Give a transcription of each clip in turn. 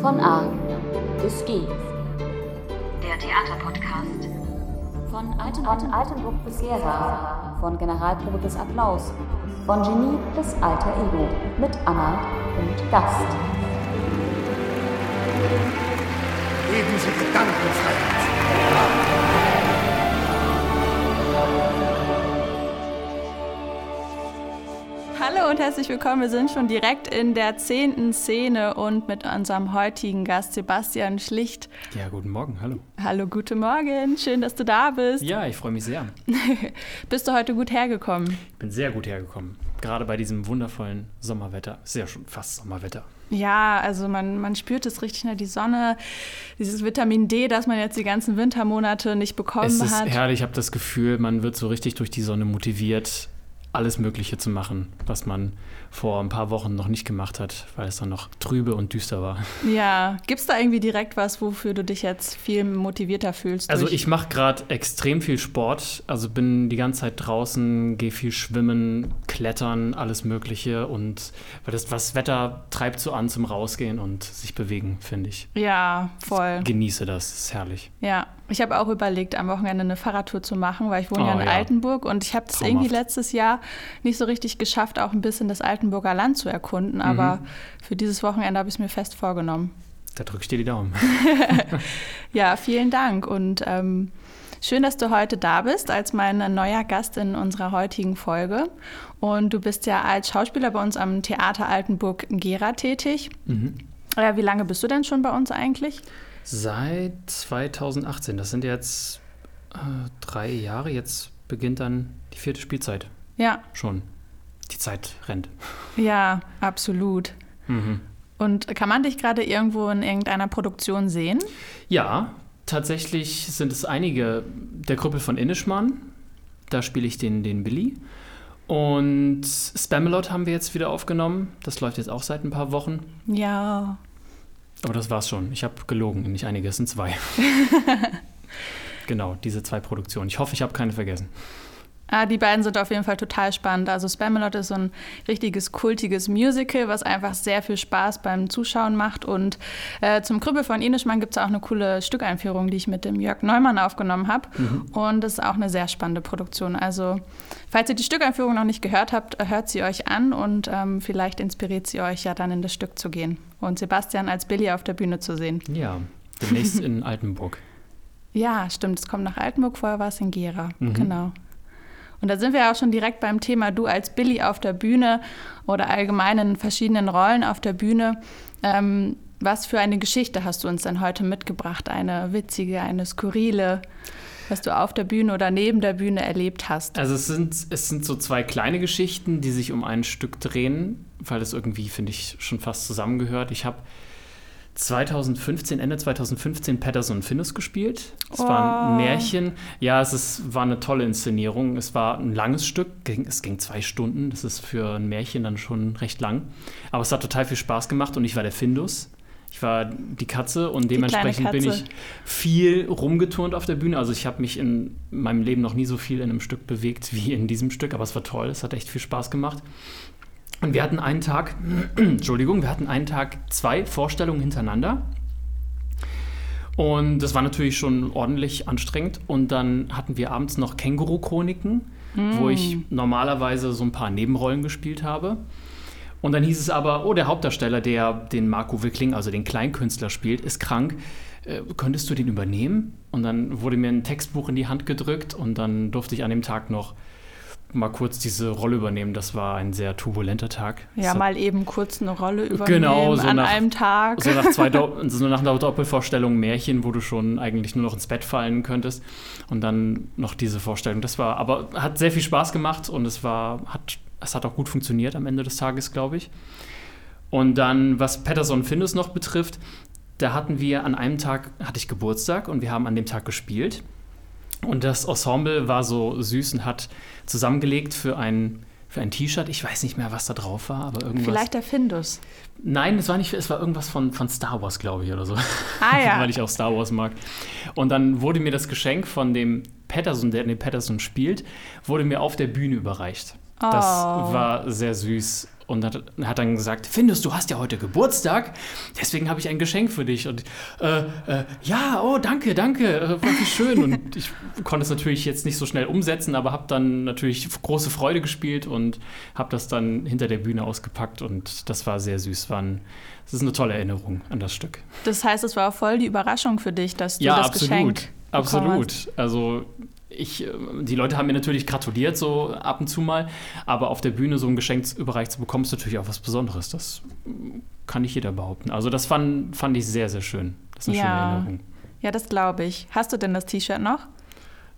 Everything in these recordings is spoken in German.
Von A bis G. Der Theaterpodcast. Von, Alten, von Altenburg bis Gera. Von Generalprobe bis Applaus. Von Genie bis Alter Ego. Mit Anna und Gast. Leben Sie Gedankenfreiheit. Hallo und herzlich willkommen. Wir sind schon direkt in der zehnten Szene und mit unserem heutigen Gast Sebastian Schlicht. Ja, guten Morgen, hallo. Hallo, guten Morgen. Schön, dass du da bist. Ja, ich freue mich sehr. bist du heute gut hergekommen? Ich bin sehr gut hergekommen. Gerade bei diesem wundervollen Sommerwetter. Ist ja schon fast Sommerwetter. Ja, also man, man spürt es richtig, ne? die Sonne, dieses Vitamin D, das man jetzt die ganzen Wintermonate nicht bekommen es ist hat. herrlich, ich habe das Gefühl, man wird so richtig durch die Sonne motiviert, alles Mögliche zu machen, was man vor ein paar Wochen noch nicht gemacht hat, weil es dann noch trübe und düster war. Ja, gibt es da irgendwie direkt was, wofür du dich jetzt viel motivierter fühlst? Also ich mache gerade extrem viel Sport, also bin die ganze Zeit draußen, gehe viel schwimmen, klettern, alles Mögliche und weil das, das Wetter treibt so an zum Rausgehen und sich bewegen, finde ich. Ja, voll. Genieße das, ist herrlich. Ja, ich habe auch überlegt, am Wochenende eine Fahrradtour zu machen, weil ich wohne ja Oh, in ja. Altenburg und ich habe es irgendwie letztes Jahr nicht so richtig geschafft, auch ein bisschen das Altenburger Land zu erkunden. Aber Mhm. für dieses Wochenende habe ich es mir fest vorgenommen. Da drücke ich dir die Daumen. Ja, vielen Dank und ähm, schön, dass du heute da bist als mein neuer Gast in unserer heutigen Folge. Und du bist ja als Schauspieler bei uns am Theater Altenburg Gera tätig. Mhm. Äh, wie lange bist du denn schon bei uns eigentlich? Seit 2018, das sind jetzt äh, drei Jahre, jetzt beginnt dann die vierte Spielzeit Ja, schon. Die Zeit rennt. ja, absolut. Mhm. Und kann man dich gerade irgendwo in irgendeiner Produktion sehen? Ja, tatsächlich sind es einige. Der Krüppel von Innischmann, da spiele ich den, den Billy. Und Spamalot haben wir jetzt wieder aufgenommen. Das läuft jetzt auch seit ein paar Wochen. Ja. Aber das war's schon. Ich habe gelogen, nicht einige, es sind zwei. genau, diese zwei Produktionen. Ich hoffe, ich habe keine vergessen. Ah, die beiden sind auf jeden Fall total spannend. Also Spamalot ist so ein richtiges kultiges Musical, was einfach sehr viel Spaß beim Zuschauen macht. Und äh, zum Krüppel von Inischmann gibt es auch eine coole Stückeinführung, die ich mit dem Jörg Neumann aufgenommen habe. Und das ist auch eine sehr spannende Produktion. Also falls ihr die Stückeinführung noch nicht gehört habt, äh, hört sie euch an und ähm, vielleicht inspiriert sie euch ja dann in das Stück zu gehen und Sebastian als Billy auf der Bühne zu sehen. Ja, demnächst in Altenburg. Ja, stimmt. Es kommt nach Altenburg, vorher war es in Gera. Mhm. Genau. Und da sind wir ja auch schon direkt beim Thema du als Billy auf der Bühne oder allgemein in verschiedenen Rollen auf der Bühne. Ähm, was für eine Geschichte hast du uns denn heute mitgebracht? Eine witzige, eine skurrile, was du auf der Bühne oder neben der Bühne erlebt hast? Also es sind, es sind so zwei kleine Geschichten, die sich um ein Stück drehen, weil das irgendwie, finde ich, schon fast zusammengehört. Ich habe 2015, Ende 2015 Patterson und Findus gespielt. Es war ein Oh. Märchen. Ja, es ist, war eine tolle Inszenierung. Es war ein langes Stück, es ging zwei Stunden. Das ist für ein Märchen dann schon recht lang. Aber es hat total viel Spaß gemacht und ich war der Findus. Ich war die Katze und dementsprechend bin Katze. ich viel rumgeturnt auf der Bühne. Also ich habe mich in meinem Leben noch nie so viel in einem Stück bewegt wie in diesem Stück, aber es war toll. Es hat echt viel Spaß gemacht. Und wir hatten einen Tag, Entschuldigung, wir hatten einen Tag zwei Vorstellungen hintereinander. Und das war natürlich schon ordentlich anstrengend. Und dann hatten wir abends noch Känguru-Chroniken, wo ich normalerweise so ein paar Nebenrollen gespielt habe. Und dann hieß es aber, oh, der Hauptdarsteller, der den Marco Wickling, also den Kleinkünstler spielt, ist krank. Äh, könntest du den übernehmen? Und dann wurde mir ein Textbuch in die Hand gedrückt und dann durfte ich an dem Tag noch mal kurz diese Rolle übernehmen. Das war ein sehr turbulenter Tag. Ja, hat- mal eben kurz eine Rolle übernehmen Genau, so an nach- einem Tag. so nach, zwei so nach einer Doppelvorstellung Märchen, wo du schon eigentlich nur noch ins Bett fallen könntest. Und dann noch diese Vorstellung. Das war, aber hat sehr viel Spaß gemacht und es war, hat, es hat auch gut funktioniert am Ende des Tages, glaube ich. Und dann, was Patterson Findus noch betrifft, da hatten wir an einem Tag, hatte ich Geburtstag und wir haben an dem Tag gespielt. Und das Ensemble war so süß und hat zusammengelegt für ein, für ein T-Shirt. Ich weiß nicht mehr, was da drauf war, aber irgendwas. Vielleicht der Findus. Nein, es war nicht, es war irgendwas von, von Star Wars, glaube ich, oder so. Ah ja. Weil ich auch Star Wars mag. Und dann wurde mir das Geschenk von dem Patterson, der den Patterson spielt, wurde mir auf der Bühne überreicht. Das Oh. war sehr süß. Und hat, hat dann gesagt, Findus, du hast ja heute Geburtstag, deswegen habe ich ein Geschenk für dich. Und äh, äh, ja, oh, danke, danke, äh, war wie schön. Und ich konnte es natürlich jetzt nicht so schnell umsetzen, aber habe dann natürlich große Freude gespielt und habe das dann hinter der Bühne ausgepackt und das war sehr süß. War ein, das ist eine tolle Erinnerung an das Stück. Das heißt, es war voll die Überraschung für dich, dass du Ja, das absolut. Geschenk. Absolut. Also ich, äh, die Leute haben mir natürlich gratuliert, so ab und zu mal, aber auf der Bühne so ein Geschenk überreicht zu bekommen, ist natürlich auch was Besonderes. Das mm, kann nicht jeder behaupten. Also das fand, fand ich sehr, sehr schön. Das ist eine schöne Ja. Erinnerung. Ja, das glaube ich. Hast du denn das T-Shirt noch?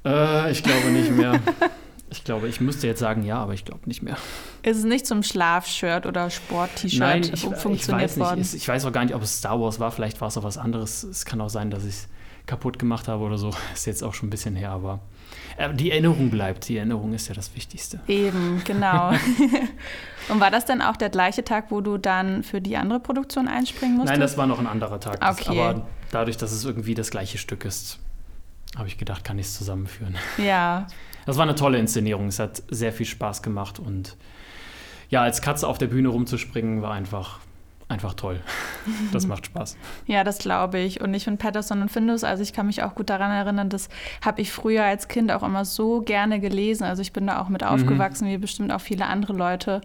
Äh, ich glaube nicht mehr. ich glaube, ich müsste jetzt sagen ja, aber ich glaube nicht mehr. Ist es nicht zum Schlafshirt oder Sport-T-Shirt Nein, ich, umfunktioniert weiß nicht. worden? Ich weiß auch gar nicht, ob es Star Wars war. Vielleicht war es auch was anderes. Es kann auch sein, dass ich es kaputt gemacht habe oder so. Ist jetzt auch schon ein bisschen her, aber äh, die Erinnerung bleibt. Die Erinnerung ist ja das Wichtigste. Eben, genau. Und war das dann auch der gleiche Tag, wo du dann für die andere Produktion einspringen musstest? Nein, das war noch ein anderer Tag. Okay. Aber dadurch, dass es irgendwie das gleiche Stück ist, habe ich gedacht, kann ich es zusammenführen. Ja, Das war eine tolle Inszenierung. Es hat sehr viel Spaß gemacht und ja, als Katze auf der Bühne rumzuspringen war einfach, einfach toll. Das macht Spaß. ja, das glaube ich. Und ich finde Patterson und Findus, also ich kann mich auch gut daran erinnern, das habe ich früher als Kind auch immer so gerne gelesen. Also ich bin da auch Mhm. mit aufgewachsen, wie bestimmt auch viele andere Leute.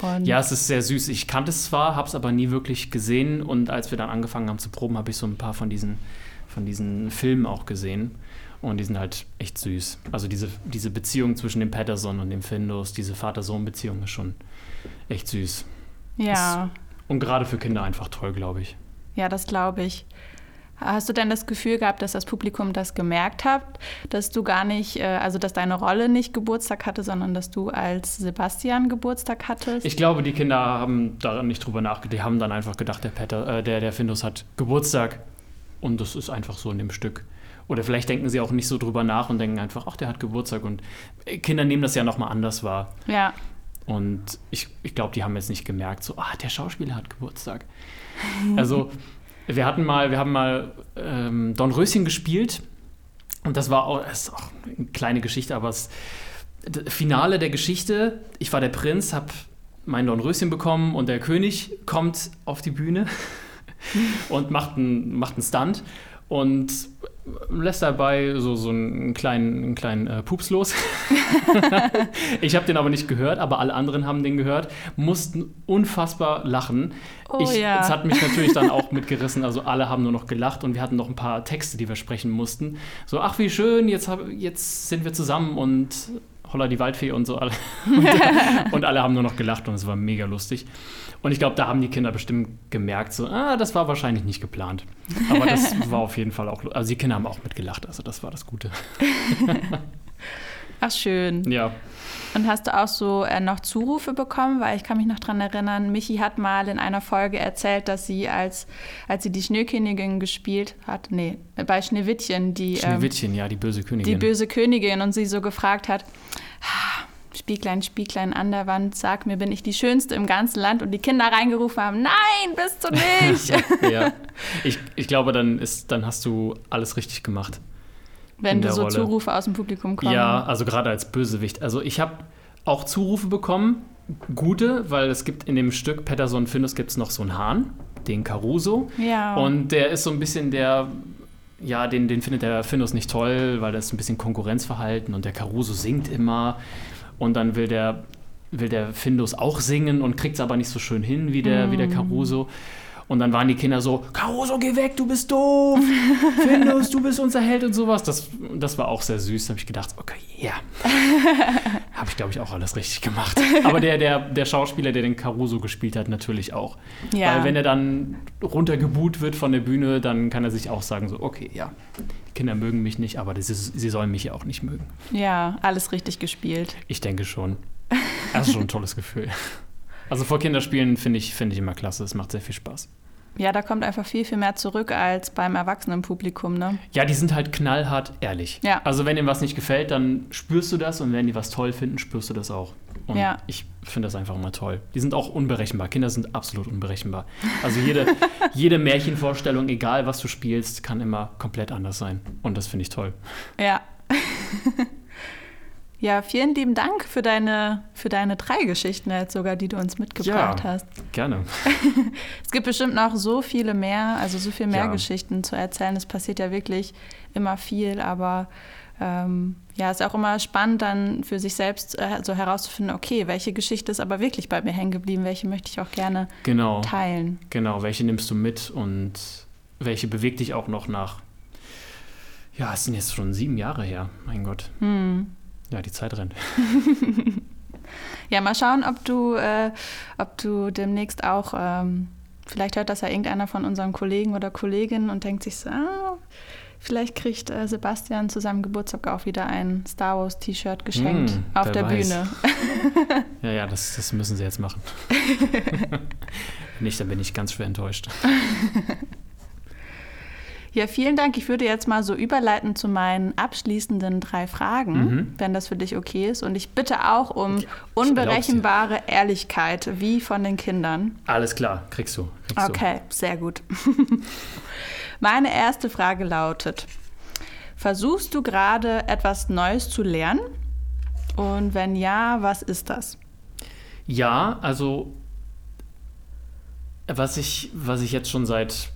Und Ja, es ist sehr süß. Ich kannte es zwar, habe es aber nie wirklich gesehen und als wir dann angefangen haben zu proben, habe ich so ein paar von diesen, von diesen Filmen auch gesehen. Und die sind halt echt süß. Also diese, diese Beziehung zwischen dem Patterson und dem Findus, diese Vater-Sohn-Beziehung ist schon echt süß. ja, Und gerade für Kinder einfach toll, glaube ich. ja, das glaube ich. Hast du denn das Gefühl gehabt, dass das Publikum das gemerkt hat, dass du gar nicht, äh, also dass deine Rolle nicht Geburtstag hatte, sondern dass du als Sebastian Geburtstag hattest? Ich glaube, die Kinder haben da nicht drüber nachgedacht. Die haben dann einfach gedacht, der, Patter, äh, der, der Findus hat Geburtstag. Und das ist einfach so in dem Stück. Oder vielleicht denken sie auch nicht so drüber nach und denken einfach, ach, der hat Geburtstag. Und äh, Kinder nehmen das ja nochmal anders wahr. ja, Und ich, ich glaube, die haben jetzt nicht gemerkt, so, ah, der Schauspieler hat Geburtstag. Also, wir hatten mal, wir haben mal ähm, Don Röschen gespielt. Und das war auch, das ist auch eine kleine Geschichte, aber das Finale der Geschichte, ich war der Prinz, habe mein Don Röschen bekommen und der König kommt auf die Bühne und macht einen, macht einen Stunt und lässt dabei so, so einen kleinen, einen kleinen äh, Pups los. ich habe den aber nicht gehört, aber alle anderen haben den gehört, mussten unfassbar lachen. Oh ich, ja. Es hat mich natürlich dann auch mitgerissen, also alle haben nur noch gelacht und wir hatten noch ein paar Texte, die wir sprechen mussten. So, ach wie schön, jetzt, hab, jetzt sind wir zusammen und Holla die Waldfee und so alle. Und, und alle haben nur noch gelacht und es war mega lustig. Und ich glaube, da haben die Kinder bestimmt gemerkt, so, ah, das war wahrscheinlich nicht geplant. Aber das war auf jeden Fall auch, also die Kinder haben auch mitgelacht, also das war das Gute. ach schön. Ja, Und hast du auch so äh, noch Zurufe bekommen? Weil ich kann mich noch daran erinnern, Michi hat mal in einer Folge erzählt, dass sie, als, als sie die Schneekönigin gespielt hat, nee, bei Schneewittchen, die, ähm, Schneewittchen, ja, die böse Königin. die böse Königin und sie so gefragt hat, "Ah, Spieglein, Spieglein an der Wand, sag mir, bin ich die Schönste im ganzen Land? Und die Kinder reingerufen haben, nein, bist du nicht. ja. Ich, ich glaube, dann, ist, dann hast du alles richtig gemacht. Wenn du so Rolle. Zurufe aus dem Publikum kommen. Ja, also gerade als Bösewicht. Also ich habe auch Zurufe bekommen, gute, weil es gibt in dem Stück Patterson Findus gibt es noch so einen Hahn, den Caruso. Ja. Und der ist so ein bisschen der, ja, den, den findet der Findus nicht toll, weil das ist ein bisschen Konkurrenzverhalten und der Caruso singt immer. Und dann will der, will der Findus auch singen und kriegt es aber nicht so schön hin wie der, wie der Caruso. Und dann waren die Kinder so, Caruso, geh weg, du bist doof. Findus, du bist unser Held und sowas. Das, das war auch sehr süß. Da habe ich gedacht, okay, ja. habe ich, glaube ich, auch alles richtig gemacht. Aber der, der, der Schauspieler, der den Caruso gespielt hat, natürlich auch. Ja. Weil wenn er dann runtergebuht wird von der Bühne, dann kann er sich auch sagen, so, okay, ja, die Kinder mögen mich nicht, aber ist, sie sollen mich ja auch nicht mögen. ja, alles richtig gespielt. Ich denke schon. Das ist schon ein tolles Gefühl. Also vor Kinderspielen finde ich, finde ich immer klasse. Es macht sehr viel Spaß. Ja, da kommt einfach viel, viel mehr zurück als beim Erwachsenenpublikum, ne? Ja, die sind halt knallhart ehrlich. Ja. Also wenn ihnen was nicht gefällt, dann spürst du das und wenn die was toll finden, spürst du das auch. Und Ja. ich finde das einfach immer toll. Die sind auch unberechenbar. Kinder sind absolut unberechenbar. Also jede, jede Märchenvorstellung, egal was du spielst, kann immer komplett anders sein. Und das finde ich toll. Ja. Ja, vielen lieben Dank für deine, für deine drei Geschichten jetzt sogar, die du uns mitgebracht Ja. hast. Gerne. Es gibt bestimmt noch so viele mehr, also so viel mehr Ja. Geschichten zu erzählen. Es passiert ja wirklich immer viel, aber ähm, ja, es ist auch immer spannend, dann für sich selbst äh, so herauszufinden, okay, welche Geschichte ist aber wirklich bei mir hängen geblieben, welche möchte ich auch gerne Genau. teilen. Genau, welche nimmst du mit und welche bewegt dich auch noch nach. Ja, es sind jetzt schon sieben Jahre her, mein Gott. Hm. Ja, die Zeit rennt. Ja, mal schauen, ob du, äh, ob du demnächst auch, ähm, vielleicht hört das ja irgendeiner von unseren Kollegen oder Kolleginnen und denkt sich so, ah, vielleicht kriegt äh, Sebastian zu seinem Geburtstag auch wieder ein Star Wars T-Shirt geschenkt Hm, auf der weiß. Bühne. Ja, ja, das, das müssen sie jetzt machen. Nicht, dann bin ich ganz schwer enttäuscht. Ja, vielen Dank. Ich würde jetzt mal so überleiten zu meinen abschließenden drei Fragen, Mhm. wenn das für dich okay ist. Und ich bitte auch um Ja, unberechenbare Ehrlichkeit, wie von den Kindern. Alles klar, kriegst du. Kriegst Okay, sehr gut. Meine erste Frage lautet: Versuchst du gerade etwas Neues zu lernen? Und wenn ja, was ist das? Du. Ja, also was ich, was ich jetzt schon seit,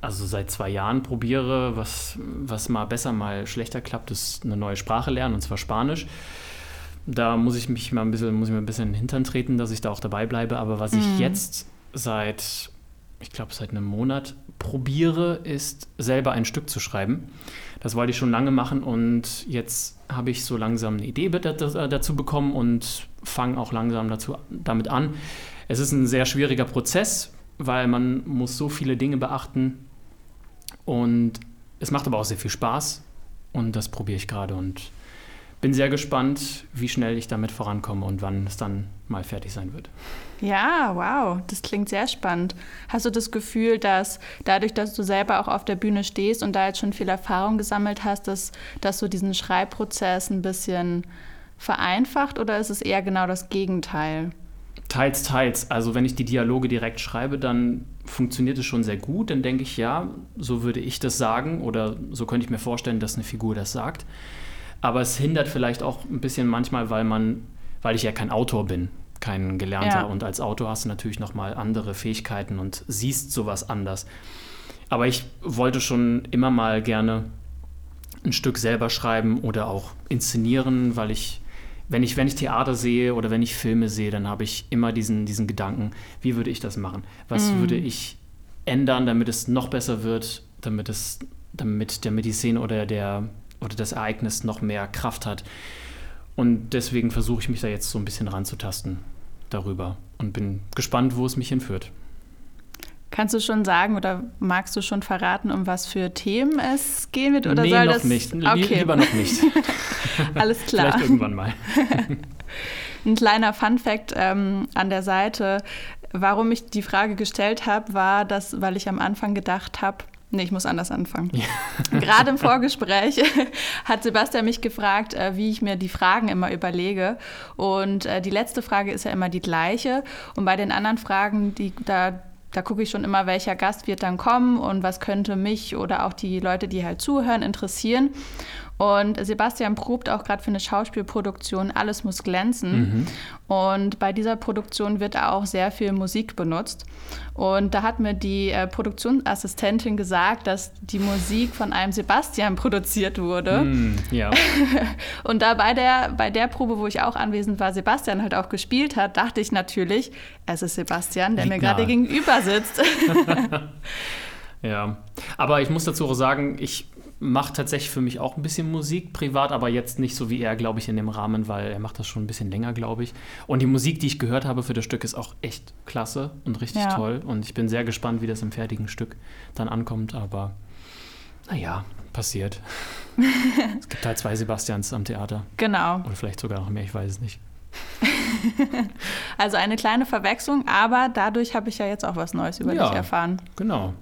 also seit zwei Jahren probiere, was, was mal besser, mal schlechter klappt, ist eine neue Sprache lernen, und zwar Spanisch. Da muss ich mich mal ein bisschen, muss ich mir ein bisschen in den Hintern treten, dass ich da auch dabei bleibe. Aber was ich jetzt seit, ich glaube, seit einem Monat probiere, ist selber ein Stück zu schreiben. Das wollte ich schon lange machen und jetzt habe ich so langsam eine Idee da- da- dazu bekommen und fange auch langsam dazu, damit an. Es ist ein sehr schwieriger Prozess, weil man muss so viele Dinge beachten und es macht aber auch sehr viel Spaß und das probiere ich gerade und bin sehr gespannt, wie schnell ich damit vorankomme und wann es dann mal fertig sein wird. Ja, wow, das klingt sehr spannend. Hast du das Gefühl, dass dadurch, dass du selber auch auf der Bühne stehst und da jetzt schon viel Erfahrung gesammelt hast, dass, dass du diesen Schreibprozess ein bisschen vereinfacht oder ist es eher genau das Gegenteil? Teils, teils. Also wenn ich die Dialoge direkt schreibe, dann funktioniert es schon sehr gut. Dann denke ich, ja, so würde ich das sagen oder so könnte ich mir vorstellen, dass eine Figur das sagt. Aber es hindert vielleicht auch ein bisschen manchmal, weil man, weil ich ja kein Autor bin, kein Gelernter. Ja. Und als Autor hast du natürlich nochmal andere Fähigkeiten und siehst sowas anders. Aber ich wollte schon immer mal gerne ein Stück selber schreiben oder auch inszenieren, weil ich, wenn ich, wenn ich Theater sehe oder wenn ich Filme sehe, dann habe ich immer diesen, diesen Gedanken, wie würde ich das machen? Was würde ich ändern, damit es noch besser wird, damit es, damit, damit die Szene oder der oder das Ereignis noch mehr Kraft hat. Und deswegen versuche ich mich da jetzt so ein bisschen ranzutasten darüber und bin gespannt, wo es mich hinführt. Kannst du schon sagen oder magst du schon verraten, um was für Themen es gehen wird? Oder nee, soll noch das nicht. Okay, Lieber noch nicht. alles klar. Vielleicht irgendwann mal. Ein kleiner Fun-Fact ähm, an der Seite. Warum ich die Frage gestellt habe, war, dass, weil ich am Anfang gedacht habe, nee, ich muss anders anfangen. Gerade im Vorgespräch hat Sebastian mich gefragt, äh, wie ich mir die Fragen immer überlege. Und äh, die letzte Frage ist ja immer die gleiche. Und bei den anderen Fragen, die da da gucke ich schon immer, welcher Gast wird dann kommen und was könnte mich oder auch die Leute, die halt zuhören, interessieren. Und Sebastian probt auch gerade für eine Schauspielproduktion Alles muss glänzen. Und bei dieser Produktion wird auch sehr viel Musik benutzt. Und da hat mir die äh, Produktionsassistentin gesagt, dass die Musik von einem Sebastian produziert wurde. Hm, ja. Und da bei der, bei der Probe, wo ich auch anwesend war, Sebastian halt auch gespielt hat, dachte ich natürlich, es ist Sebastian, der Liegt mir gerade gegenüber sitzt. Ja, aber ich muss dazu auch sagen, ich mache tatsächlich für mich auch ein bisschen Musik privat, aber jetzt nicht so wie er, glaube ich, in dem Rahmen, weil er macht das schon ein bisschen länger, glaube ich. Und die Musik, die ich gehört habe für das Stück, ist auch echt klasse und richtig Ja. toll. Und ich bin sehr gespannt, wie das im fertigen Stück dann ankommt. Aber naja, passiert. es gibt halt zwei Sebastians am Theater. genau. Oder vielleicht sogar noch mehr, ich weiß es nicht. Also eine kleine Verwechslung, aber dadurch habe ich ja jetzt auch was Neues über Ja. dich erfahren. Genau.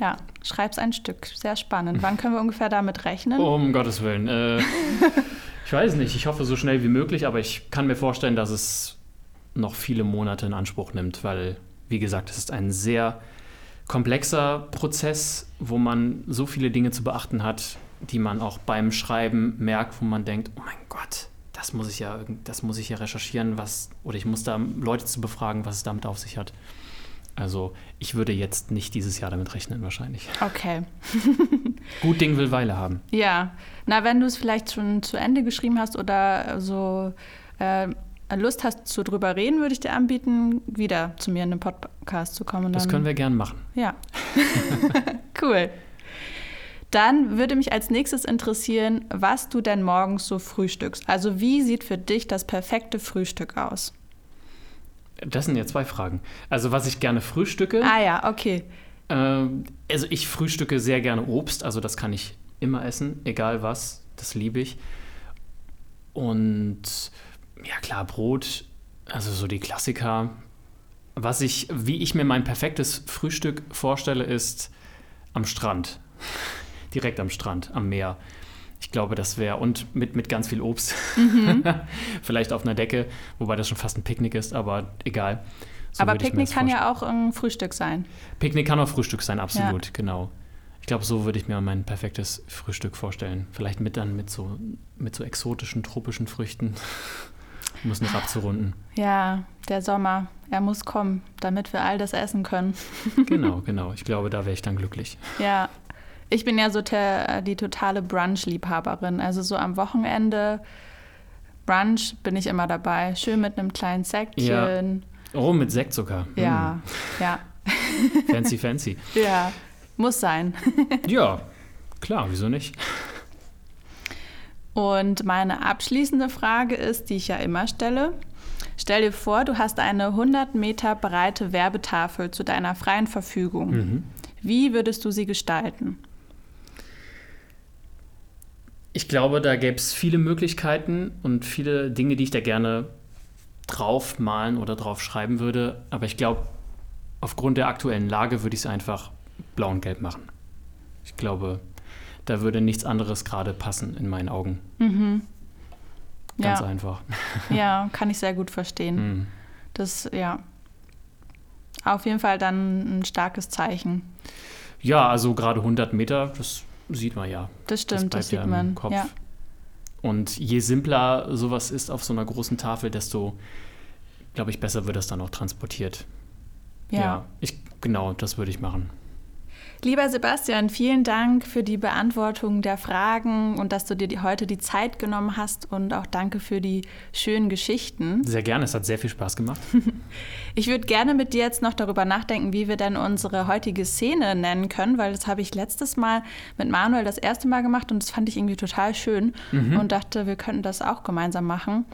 Ja, schreib's ein Stück. Sehr spannend. Wann können wir ungefähr damit rechnen? Um Gottes Willen. Äh, ich weiß nicht, ich hoffe so schnell wie möglich, aber ich kann mir vorstellen, dass es noch viele Monate in Anspruch nimmt, weil, wie gesagt, es ist ein sehr komplexer Prozess, wo man so viele Dinge zu beachten hat, die man auch beim Schreiben merkt, wo man denkt, oh mein Gott, das muss ich ja, irgend- das muss ich ja recherchieren, was, oder ich muss da Leute zu befragen, was es damit auf sich hat. Also ich würde jetzt nicht dieses Jahr damit rechnen, wahrscheinlich. Okay. Gut Ding will Weile haben. Ja. Na, wenn du es vielleicht schon zu Ende geschrieben hast oder so äh, Lust hast zu drüber reden, würde ich dir anbieten, wieder zu mir in den Podcast zu kommen. Das können wir gern machen. Ja. cool. Dann würde mich als nächstes interessieren, was du denn morgens so frühstückst. Also wie sieht für dich das perfekte Frühstück aus? Das sind ja zwei Fragen. Also was ich gerne frühstücke. Ah ja, okay. Ähm, also ich frühstücke sehr gerne Obst, also das kann ich immer essen, egal was, das liebe ich. Und ja klar, Brot, also so die Klassiker. Was ich, wie ich mir mein perfektes Frühstück vorstelle, ist am Strand. Direkt am Strand, am Meer. Ich glaube, das wäre, und mit, mit ganz viel Obst. Vielleicht auf einer Decke, wobei das schon fast ein Picknick ist, aber egal. So Aber Picknick kann ja auch ein Frühstück sein. Picknick kann auch Frühstück sein, absolut, genau. Ich glaube, so würde ich mir mein perfektes Frühstück vorstellen. Vielleicht mit dann mit so, mit so exotischen, tropischen Früchten, um es noch abzurunden. Ja, der Sommer, er muss kommen, damit wir all das essen können. Genau, genau. Ich glaube, da wäre ich dann glücklich. Ja, ich bin ja so der, die totale Brunch-Liebhaberin. Also so am Wochenende, Brunch bin ich immer dabei. Schön mit einem kleinen Säckchen. Oh, mit Sekt sogar. Ja, ja, Hm, fancy, fancy. ja, muss sein. Ja, klar, wieso nicht? Und meine abschließende Frage ist, die ich ja immer stelle. Stell dir vor, du hast eine 100 Meter breite Werbetafel zu deiner freien Verfügung. Mhm. Wie würdest du sie gestalten? Ich glaube, da gäbe es viele Möglichkeiten und viele Dinge, die ich da gerne drauf malen oder drauf schreiben würde. Aber ich glaube, aufgrund der aktuellen Lage würde ich es einfach blau und gelb machen. Ich glaube, da würde nichts anderes gerade passen in meinen Augen. Ganz ja, einfach. ja, kann ich sehr gut verstehen. Hm. Das, ja. Auf jeden Fall dann ein starkes Zeichen. Ja, also gerade 100 Meter, das sieht man ja. Das stimmt, bleibt das, sieht ja im man. Kopf. Ja. Und je simpler sowas ist auf so einer großen Tafel, desto, glaube ich, besser wird das dann auch transportiert. Ja. ich, genau, das würde ich machen. Lieber Sebastian, vielen Dank für die Beantwortung der Fragen und dass du dir heute die Zeit genommen hast und auch danke für die schönen Geschichten. Sehr gerne, es hat sehr viel Spaß gemacht. Ich würde gerne mit dir jetzt noch darüber nachdenken, wie wir denn unsere heutige Szene nennen können, weil das habe ich letztes Mal mit Manuel das erste Mal gemacht und das fand ich irgendwie total schön und dachte, wir könnten das auch gemeinsam machen.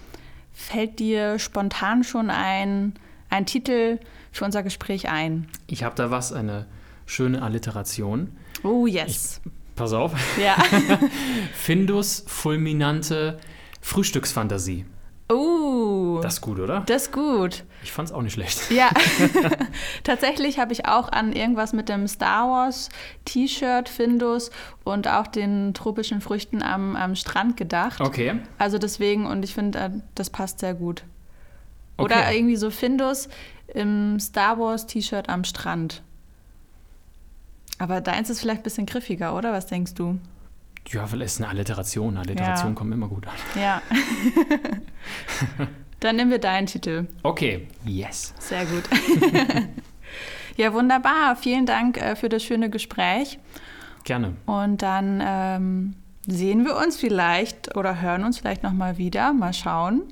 Fällt dir spontan schon ein, ein Titel für unser Gespräch ein? Ich habe da was, eine schöne Alliteration. Oh, yes. Pass auf. ja. Findus fulminante Frühstücksfantasie. Oh, Das ist gut, oder? das ist gut. Ich fand es auch nicht schlecht. Ja, tatsächlich habe ich auch an irgendwas mit dem Star Wars T-Shirt Findus und auch den tropischen Früchten am, am Strand gedacht. Okay. Also deswegen, und ich finde, äh, das passt sehr gut. Oder Okay. irgendwie so Findus im Star Wars T-Shirt am Strand. Aber deins ist vielleicht ein bisschen griffiger, oder? Was denkst du? Ja, weil es ist eine Alliteration. Alliteration Ja. kommen immer gut an. Ja. Dann nehmen wir deinen Titel. Okay. Yes. Sehr gut. ja, wunderbar. Vielen Dank äh, für das schöne Gespräch. Gerne. Und dann ähm, sehen wir uns vielleicht oder hören uns vielleicht nochmal wieder. Mal schauen.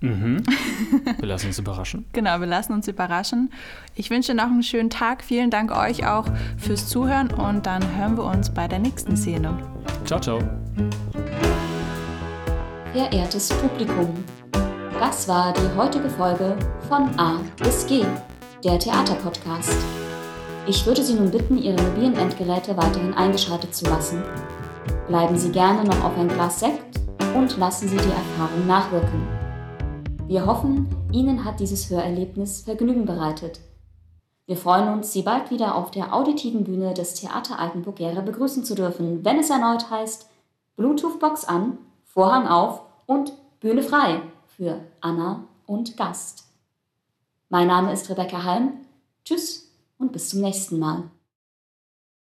Mhm. Wir lassen uns überraschen. Genau, wir lassen uns überraschen. Ich wünsche noch einen schönen Tag. Vielen Dank euch auch fürs Zuhören und dann hören wir uns bei der nächsten Szene. Ciao, ciao. Verehrtes Publikum, das war die heutige Folge von A bis G, der Theaterpodcast. Ich würde Sie nun bitten, Ihre mobilen Endgeräte weiterhin eingeschaltet zu lassen. Bleiben Sie gerne noch auf ein Glas Sekt und lassen Sie die Erfahrung nachwirken. Wir hoffen, Ihnen hat dieses Hörerlebnis Vergnügen bereitet. Wir freuen uns, Sie bald wieder auf der auditiven Bühne des Theater Altenburg-Gera begrüßen zu dürfen, wenn es erneut heißt Bluetooth-Box an, Vorhang auf und Bühne frei für Anna und Gast. Mein Name ist Rebecca Halm. Tschüss und bis zum nächsten Mal.